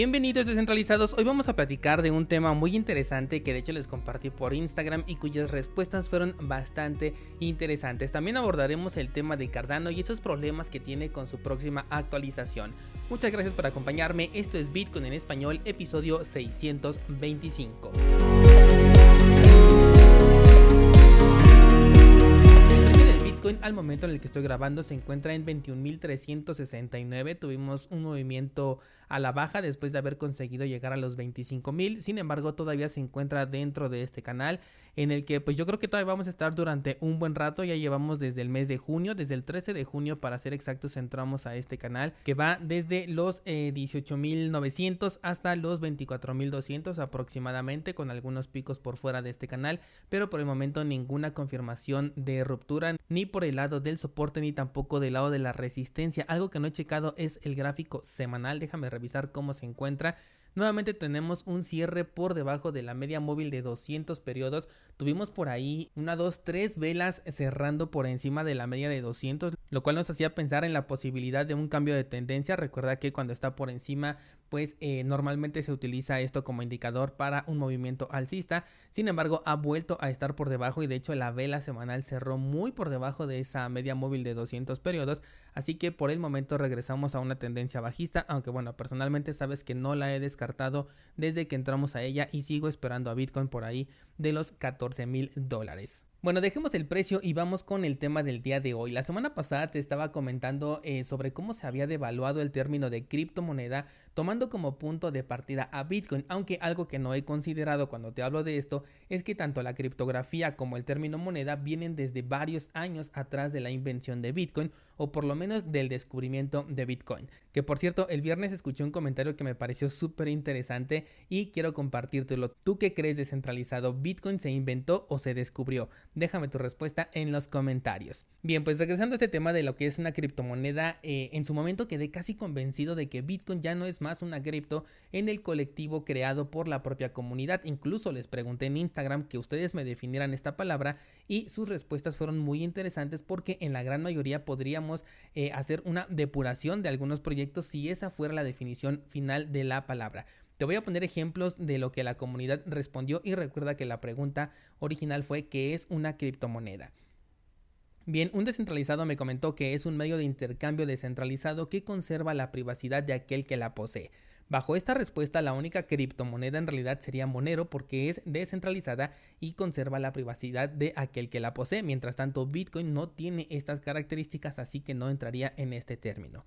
Bienvenidos descentralizados, hoy vamos a platicar de un tema muy interesante que de hecho les compartí por Instagram y cuyas respuestas fueron bastante interesantes. También abordaremos el tema de Cardano y esos problemas que tiene con su próxima actualización. Muchas gracias por acompañarme, esto es Bitcoin en español, episodio 625. al momento en el que estoy grabando se encuentra en 21.369. Tuvimos un movimiento a la baja después de haber conseguido llegar a los 25.000. Sin embargo, todavía se encuentra dentro de este canal en el que pues yo creo que todavía vamos a estar durante un buen rato. Ya llevamos desde el mes de junio, desde el 13 de junio para ser exactos, entramos a este canal que va desde los 18.900 eh, hasta los 24.200 aproximadamente con algunos picos por fuera de este canal, pero por el momento ninguna confirmación de ruptura ni por el lado del soporte ni tampoco del lado de la resistencia. Algo que no he checado es el gráfico semanal. Déjame revisar cómo se encuentra. Nuevamente tenemos un cierre por debajo de la media móvil de 200 periodos. Tuvimos por ahí una, dos, tres velas cerrando por encima de la media de 200, lo cual nos hacía pensar en la posibilidad de un cambio de tendencia. Recuerda que cuando está por encima, pues eh, normalmente se utiliza esto como indicador para un movimiento alcista. Sin embargo, ha vuelto a estar por debajo y de hecho la vela semanal cerró muy por debajo de esa media móvil de 200 periodos. Así que por el momento regresamos a una tendencia bajista, aunque bueno, personalmente sabes que no la he descartado desde que entramos a ella y sigo esperando a Bitcoin por ahí de los 14 mil dólares. Bueno, dejemos el precio y vamos con el tema del día de hoy. La semana pasada te estaba comentando eh, sobre cómo se había devaluado el término de criptomoneda tomando como punto de partida a Bitcoin, aunque algo que no he considerado cuando te hablo de esto es que tanto la criptografía como el término moneda vienen desde varios años atrás de la invención de Bitcoin o por lo menos del descubrimiento de Bitcoin. Que por cierto, el viernes escuché un comentario que me pareció súper interesante y quiero compartírtelo. ¿Tú qué crees descentralizado? ¿Bitcoin se inventó o se descubrió? Déjame tu respuesta en los comentarios. Bien, pues regresando a este tema de lo que es una criptomoneda, eh, en su momento quedé casi convencido de que Bitcoin ya no es más una cripto en el colectivo creado por la propia comunidad. Incluso les pregunté en Instagram que ustedes me definieran esta palabra y sus respuestas fueron muy interesantes porque en la gran mayoría podríamos eh, hacer una depuración de algunos proyectos si esa fuera la definición final de la palabra. Te voy a poner ejemplos de lo que la comunidad respondió y recuerda que la pregunta original fue ¿qué es una criptomoneda? Bien, un descentralizado me comentó que es un medio de intercambio descentralizado que conserva la privacidad de aquel que la posee. Bajo esta respuesta, la única criptomoneda en realidad sería Monero porque es descentralizada y conserva la privacidad de aquel que la posee. Mientras tanto, Bitcoin no tiene estas características, así que no entraría en este término.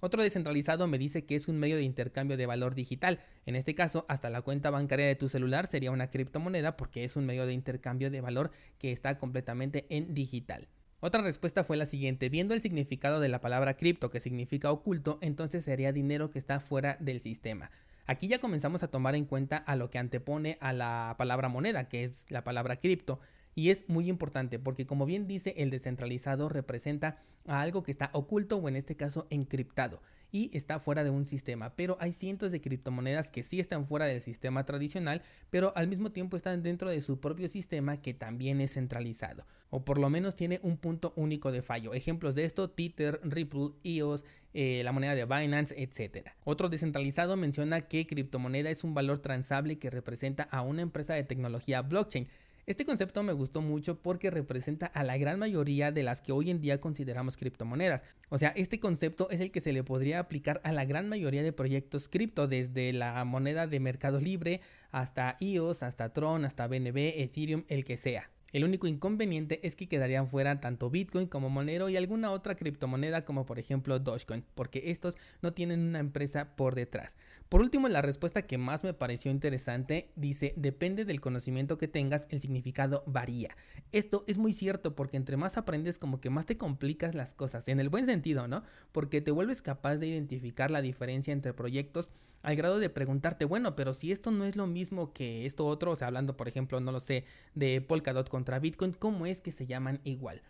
Otro descentralizado me dice que es un medio de intercambio de valor digital. En este caso, hasta la cuenta bancaria de tu celular sería una criptomoneda porque es un medio de intercambio de valor que está completamente en digital. Otra respuesta fue la siguiente, viendo el significado de la palabra cripto que significa oculto, entonces sería dinero que está fuera del sistema. Aquí ya comenzamos a tomar en cuenta a lo que antepone a la palabra moneda, que es la palabra cripto. Y es muy importante porque como bien dice el descentralizado representa a algo que está oculto o en este caso encriptado y está fuera de un sistema. Pero hay cientos de criptomonedas que sí están fuera del sistema tradicional, pero al mismo tiempo están dentro de su propio sistema que también es centralizado. O por lo menos tiene un punto único de fallo. Ejemplos de esto, Tether, Ripple, EOS, eh, la moneda de Binance, etc. Otro descentralizado menciona que criptomoneda es un valor transable que representa a una empresa de tecnología blockchain este concepto me gustó mucho porque representa a la gran mayoría de las que hoy en día consideramos criptomonedas. O sea, este concepto es el que se le podría aplicar a la gran mayoría de proyectos cripto, desde la moneda de mercado libre hasta EOS, hasta Tron, hasta BNB, Ethereum, el que sea. El único inconveniente es que quedarían fuera tanto Bitcoin como Monero y alguna otra criptomoneda como por ejemplo Dogecoin, porque estos no tienen una empresa por detrás. Por último, la respuesta que más me pareció interesante dice, depende del conocimiento que tengas, el significado varía. Esto es muy cierto porque entre más aprendes como que más te complicas las cosas, en el buen sentido, ¿no? Porque te vuelves capaz de identificar la diferencia entre proyectos al grado de preguntarte, bueno, pero si esto no es lo mismo que esto otro, o sea, hablando por ejemplo, no lo sé, de Polkadot contra Bitcoin, ¿cómo es que se llaman igual?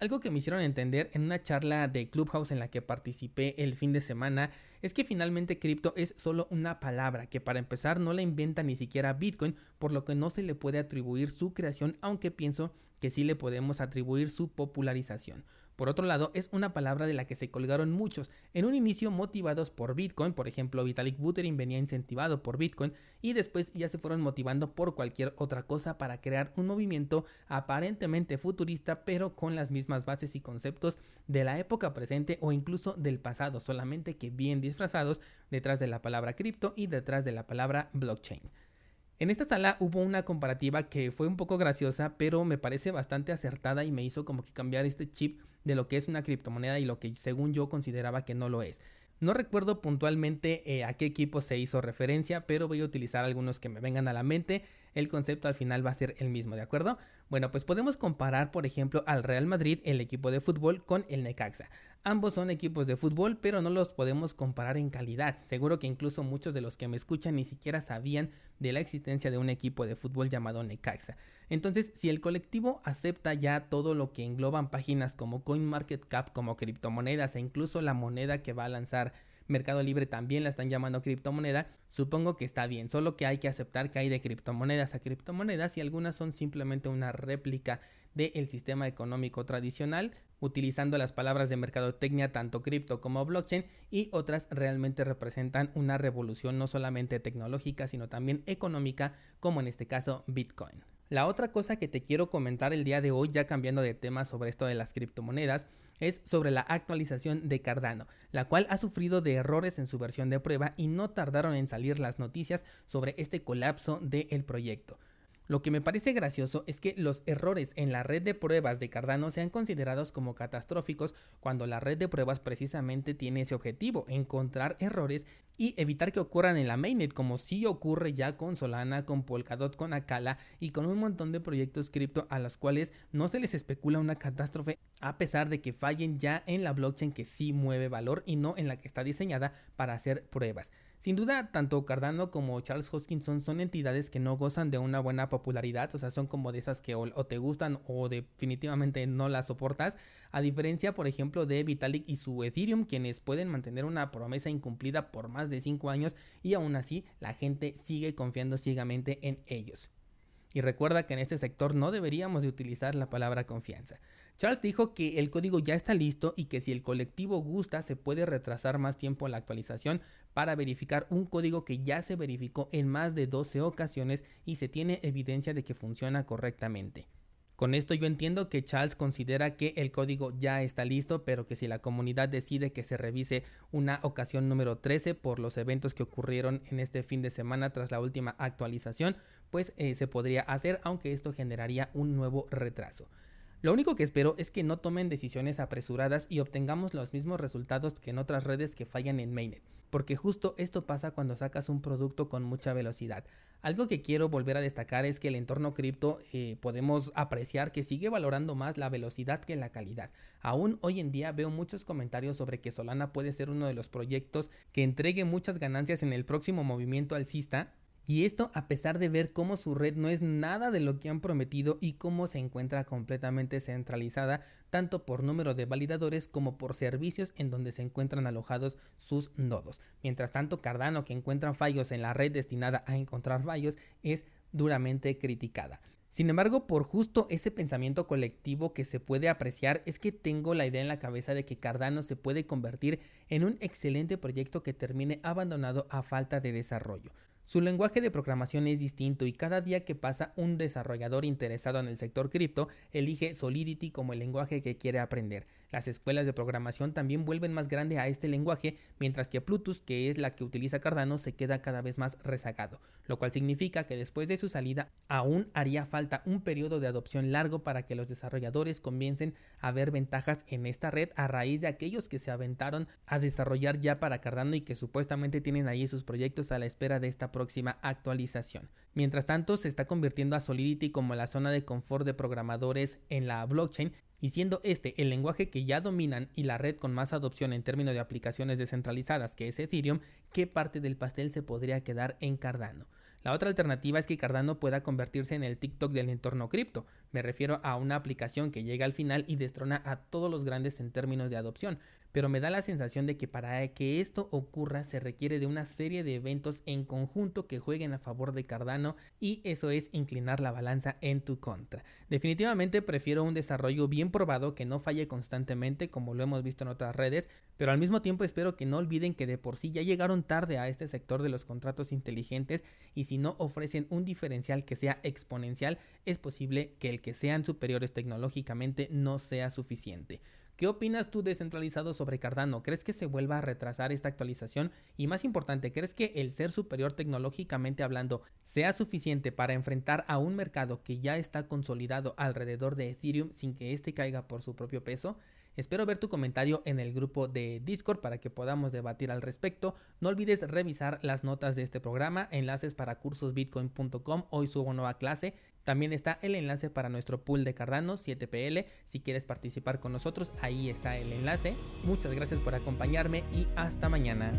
Algo que me hicieron entender en una charla de Clubhouse en la que participé el fin de semana es que finalmente cripto es solo una palabra que para empezar no la inventa ni siquiera Bitcoin, por lo que no se le puede atribuir su creación, aunque pienso que sí le podemos atribuir su popularización. Por otro lado, es una palabra de la que se colgaron muchos, en un inicio motivados por Bitcoin, por ejemplo, Vitalik Buterin venía incentivado por Bitcoin y después ya se fueron motivando por cualquier otra cosa para crear un movimiento aparentemente futurista, pero con las mismas bases y conceptos de la época presente o incluso del pasado, solamente que bien disfrazados detrás de la palabra cripto y detrás de la palabra blockchain. En esta sala hubo una comparativa que fue un poco graciosa, pero me parece bastante acertada y me hizo como que cambiar este chip de lo que es una criptomoneda y lo que según yo consideraba que no lo es. No recuerdo puntualmente eh, a qué equipo se hizo referencia, pero voy a utilizar algunos que me vengan a la mente. El concepto al final va a ser el mismo, ¿de acuerdo? Bueno, pues podemos comparar, por ejemplo, al Real Madrid, el equipo de fútbol, con el Necaxa. Ambos son equipos de fútbol, pero no los podemos comparar en calidad. Seguro que incluso muchos de los que me escuchan ni siquiera sabían de la existencia de un equipo de fútbol llamado Necaxa. Entonces, si el colectivo acepta ya todo lo que engloban páginas como CoinMarketCap, como criptomonedas e incluso la moneda que va a lanzar Mercado Libre también la están llamando criptomoneda, supongo que está bien, solo que hay que aceptar que hay de criptomonedas a criptomonedas y algunas son simplemente una réplica del sistema económico tradicional, utilizando las palabras de mercadotecnia tanto cripto como blockchain y otras realmente representan una revolución no solamente tecnológica sino también económica como en este caso Bitcoin. La otra cosa que te quiero comentar el día de hoy ya cambiando de tema sobre esto de las criptomonedas es sobre la actualización de Cardano, la cual ha sufrido de errores en su versión de prueba y no tardaron en salir las noticias sobre este colapso del proyecto. Lo que me parece gracioso es que los errores en la red de pruebas de Cardano sean considerados como catastróficos cuando la red de pruebas precisamente tiene ese objetivo, encontrar errores y evitar que ocurran en la mainnet, como sí ocurre ya con Solana, con Polkadot, con Akala y con un montón de proyectos cripto a los cuales no se les especula una catástrofe a pesar de que fallen ya en la blockchain que sí mueve valor y no en la que está diseñada para hacer pruebas. Sin duda, tanto Cardano como Charles Hoskinson son entidades que no gozan de una buena popularidad, o sea, son como de esas que o, te gustan o definitivamente no las soportas, a diferencia, por ejemplo, de Vitalik y su Ethereum, quienes pueden mantener una promesa incumplida por más de 5 años y aún así la gente sigue confiando ciegamente en ellos. Y recuerda que en este sector no deberíamos de utilizar la palabra confianza. Charles dijo que el código ya está listo y que si el colectivo gusta se puede retrasar más tiempo la actualización para verificar un código que ya se verificó en más de 12 ocasiones y se tiene evidencia de que funciona correctamente. Con esto yo entiendo que Charles considera que el código ya está listo, pero que si la comunidad decide que se revise una ocasión número 13 por los eventos que ocurrieron en este fin de semana tras la última actualización, pues eh, se podría hacer, aunque esto generaría un nuevo retraso. Lo único que espero es que no tomen decisiones apresuradas y obtengamos los mismos resultados que en otras redes que fallan en mainnet, porque justo esto pasa cuando sacas un producto con mucha velocidad. Algo que quiero volver a destacar es que el entorno cripto eh, podemos apreciar que sigue valorando más la velocidad que la calidad. Aún hoy en día veo muchos comentarios sobre que Solana puede ser uno de los proyectos que entregue muchas ganancias en el próximo movimiento alcista y esto a pesar de ver cómo su red no es nada de lo que han prometido y cómo se encuentra completamente centralizada tanto por número de validadores como por servicios en donde se encuentran alojados sus nodos. Mientras tanto, Cardano que encuentra fallos en la red destinada a encontrar fallos es duramente criticada. Sin embargo, por justo ese pensamiento colectivo que se puede apreciar es que tengo la idea en la cabeza de que Cardano se puede convertir en un excelente proyecto que termine abandonado a falta de desarrollo. Su lenguaje de programación es distinto y cada día que pasa un desarrollador interesado en el sector cripto elige Solidity como el lenguaje que quiere aprender. Las escuelas de programación también vuelven más grande a este lenguaje, mientras que Plutus, que es la que utiliza Cardano, se queda cada vez más rezagado, lo cual significa que después de su salida aún haría falta un periodo de adopción largo para que los desarrolladores comiencen a ver ventajas en esta red a raíz de aquellos que se aventaron a desarrollar ya para Cardano y que supuestamente tienen ahí sus proyectos a la espera de esta próxima actualización. Mientras tanto, se está convirtiendo a Solidity como la zona de confort de programadores en la blockchain y siendo este el lenguaje que ya dominan y la red con más adopción en términos de aplicaciones descentralizadas que es Ethereum, ¿qué parte del pastel se podría quedar en Cardano? La otra alternativa es que Cardano pueda convertirse en el TikTok del entorno cripto. Me refiero a una aplicación que llega al final y destrona a todos los grandes en términos de adopción. pero me da la sensación de que para que esto ocurra se requiere de una serie de eventos en conjunto que jueguen a favor de Cardano y eso es inclinar la balanza en tu contra. Definitivamente prefiero un desarrollo bien probado que no falle constantemente como lo hemos visto en otras redes, pero al mismo tiempo espero que no olviden que de por sí ya llegaron tarde a este sector de los contratos inteligentes y si no ofrecen un diferencial que sea exponencial, es posible que el que sean superiores tecnológicamente no sea suficiente. ¿Qué opinas tú descentralizado sobre Cardano? ¿Crees que se vuelva a retrasar esta actualización? Y más importante, ¿crees que el ser superior tecnológicamente hablando sea suficiente para enfrentar a un mercado que ya está consolidado alrededor de Ethereum sin que éste caiga por su propio peso? Espero ver tu comentario en el grupo de Discord para que podamos debatir al respecto. No olvides revisar las notas de este programa, enlaces para cursosbitcoin.com. Hoy subo nueva clase. También está el enlace para nuestro pool de Cardano 7PL. Si quieres participar con nosotros, ahí está el enlace. Muchas gracias por acompañarme y hasta mañana.